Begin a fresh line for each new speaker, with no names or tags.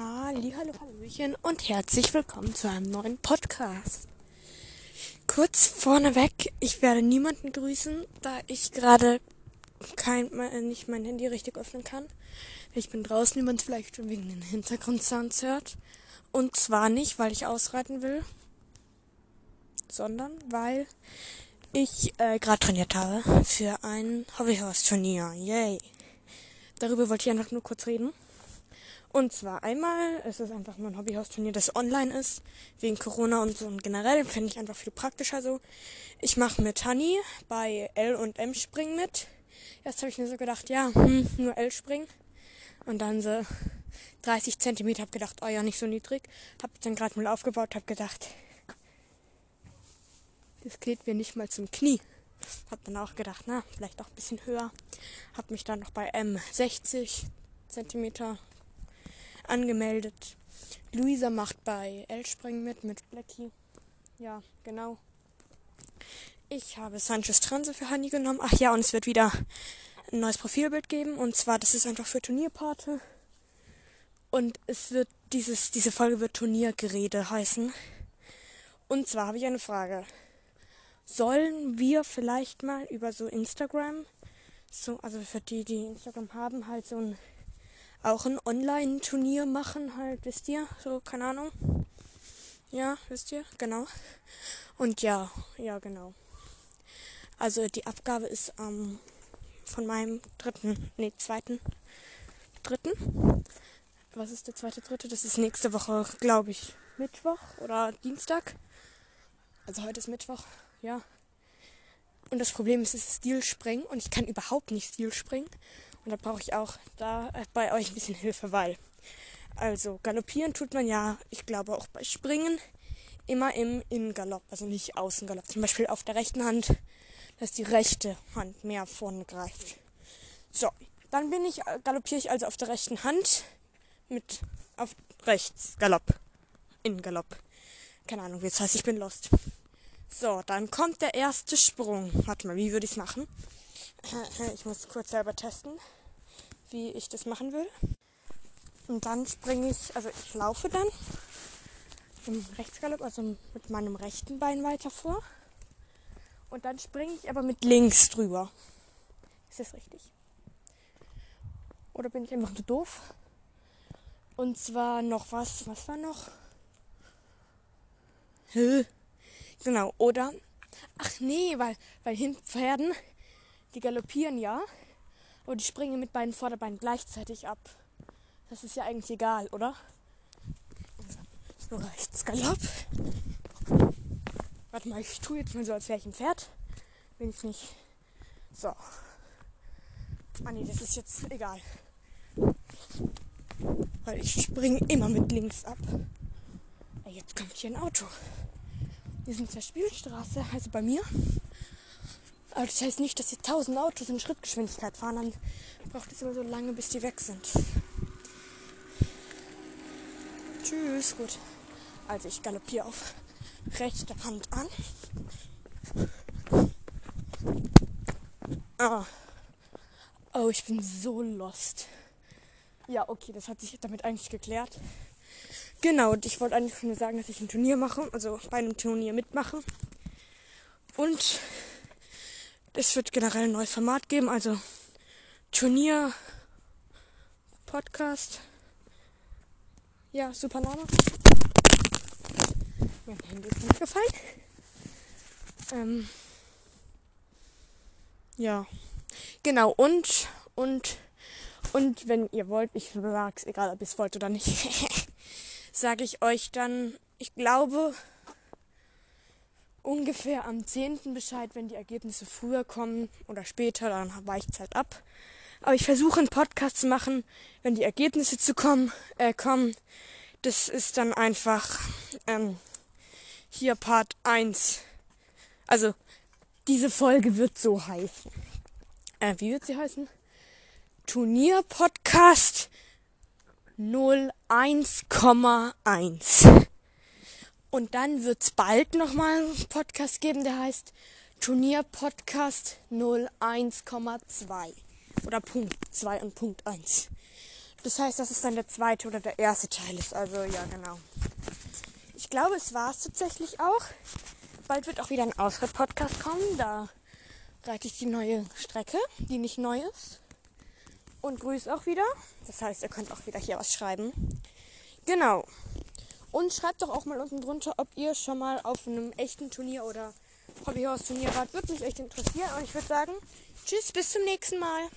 Hallo, hallöchen und herzlich willkommen zu einem neuen Podcast. Kurz vorneweg, ich werde niemanden grüßen, da ich gerade kein, nicht mein Handy richtig öffnen kann. Ich bin draußen, wie man es vielleicht schon wegen den Hintergrundsounds hört. Und zwar nicht, weil ich ausreiten will, sondern weil ich äh, gerade trainiert habe für ein Hobbyhorse-Turnier. Yay! Darüber wollte ich einfach nur kurz reden. Und zwar einmal, es ist einfach nur ein Hobbyhausturnier, das online ist, wegen Corona und so. Und generell finde ich einfach viel praktischer so. Ich mache mit Honey bei L und M Springen mit. Erst habe ich mir so gedacht, ja, hm, nur L springen. Und dann so 30 Zentimeter, habe gedacht, oh ja, nicht so niedrig. Habe dann gerade mal aufgebaut, habe gedacht, das geht mir nicht mal zum Knie. Hab dann auch gedacht, na, vielleicht auch ein bisschen höher. Hab mich dann noch bei M 60 Zentimeter angemeldet. Luisa macht bei L-Springen mit, mit Blackie. Ja, genau. Ich habe Sanchez Transe für Honey genommen. Ach ja, und es wird wieder ein neues Profilbild geben. Und zwar, das ist einfach für Turnierpate. Und es wird dieses, diese Folge wird Turniergerede heißen. Und zwar habe ich eine Frage. Sollen wir vielleicht mal über so Instagram, so, also für die, die Instagram haben, halt so ein auch ein Online-Turnier machen, halt, wisst ihr? So, keine Ahnung. Ja, wisst ihr? Genau. Und ja, ja, genau. Also die Abgabe ist ähm, von meinem dritten, nee, zweiten, dritten. Was ist der zweite, dritte? Das ist nächste Woche, glaube ich, Mittwoch oder Dienstag. Also heute ist Mittwoch, ja. Und das Problem ist, es ist Stilspringen und ich kann überhaupt nicht Stilspringen. Und da brauche ich auch da äh, bei euch ein bisschen Hilfe, weil. Also, galoppieren tut man ja, ich glaube auch bei Springen, immer im Innengalopp, also nicht Außengalopp. Zum Beispiel auf der rechten Hand, dass die rechte Hand mehr vorne greift. So, dann bin ich, äh, galoppiere ich also auf der rechten Hand mit auf rechts Galopp. Innengalopp. Keine Ahnung, wie es heißt, ich bin lost. So, dann kommt der erste Sprung. Warte mal, wie würde ich es machen? Ich muss kurz selber testen, wie ich das machen will. Und dann springe ich, also ich laufe dann im Rechtsgalopp, also mit meinem rechten Bein weiter vor. Und dann springe ich aber mit links drüber. Ist das richtig? Oder bin ich einfach nur doof? Und zwar noch was. Was war noch? Hä? Genau. Oder. Ach nee, weil, weil Pferden die galoppieren ja, aber die springen mit beiden Vorderbeinen gleichzeitig ab. Das ist ja eigentlich egal, oder? So rechts Galopp. Warte mal, ich tue jetzt mal so, als wäre ich ein Pferd. Bin ich nicht. So. Ah nee, das ist jetzt egal. Weil ich springe immer mit links ab. Jetzt kommt hier ein Auto. Wir sind zur Spielstraße, also bei mir. Aber das heißt nicht, dass hier tausend Autos in Schrittgeschwindigkeit fahren. Dann braucht es immer so lange, bis die weg sind. Tschüss, gut. Also ich galoppiere auf rechte Hand an. Ah. Oh, ich bin so lost. Ja, okay, das hat sich damit eigentlich geklärt. Genau, und ich wollte eigentlich nur sagen, dass ich ein Turnier mache, also bei einem Turnier mitmache. Und es wird generell ein neues Format geben, also Turnier, Podcast. Ja, super Name. Mein Handy ist nicht gefallen. Ähm, ja, genau. Und, und, und wenn ihr wollt, ich sag's, egal ob ihr es wollt oder nicht, sage ich euch dann, ich glaube, ungefähr am 10. Bescheid, wenn die Ergebnisse früher kommen oder später, dann weicht es halt ab. Aber ich versuche einen Podcast zu machen, wenn die Ergebnisse zu kommen, äh, kommen. Das ist dann einfach ähm, hier Part 1. Also, diese Folge wird so heißen. Äh, wie wird sie heißen? Turnier-Podcast 01,1. Und dann wird es bald nochmal einen Podcast geben, der heißt Turnier Podcast 01,2 oder Punkt 2 und Punkt 1. Das heißt, das ist dann der zweite oder der erste Teil ist. Also ja, genau. Ich glaube, es war es tatsächlich auch. Bald wird auch wieder ein Ausritt-Podcast kommen. Da reite ich die neue Strecke, die nicht neu ist. Und grüße auch wieder. Das heißt, ihr könnt auch wieder hier was schreiben. Genau. Und schreibt doch auch mal unten drunter, ob ihr schon mal auf einem echten Turnier oder Hobbyhorse-Turnier wart. Würde mich echt interessieren. Und ich würde sagen, tschüss, bis zum nächsten Mal.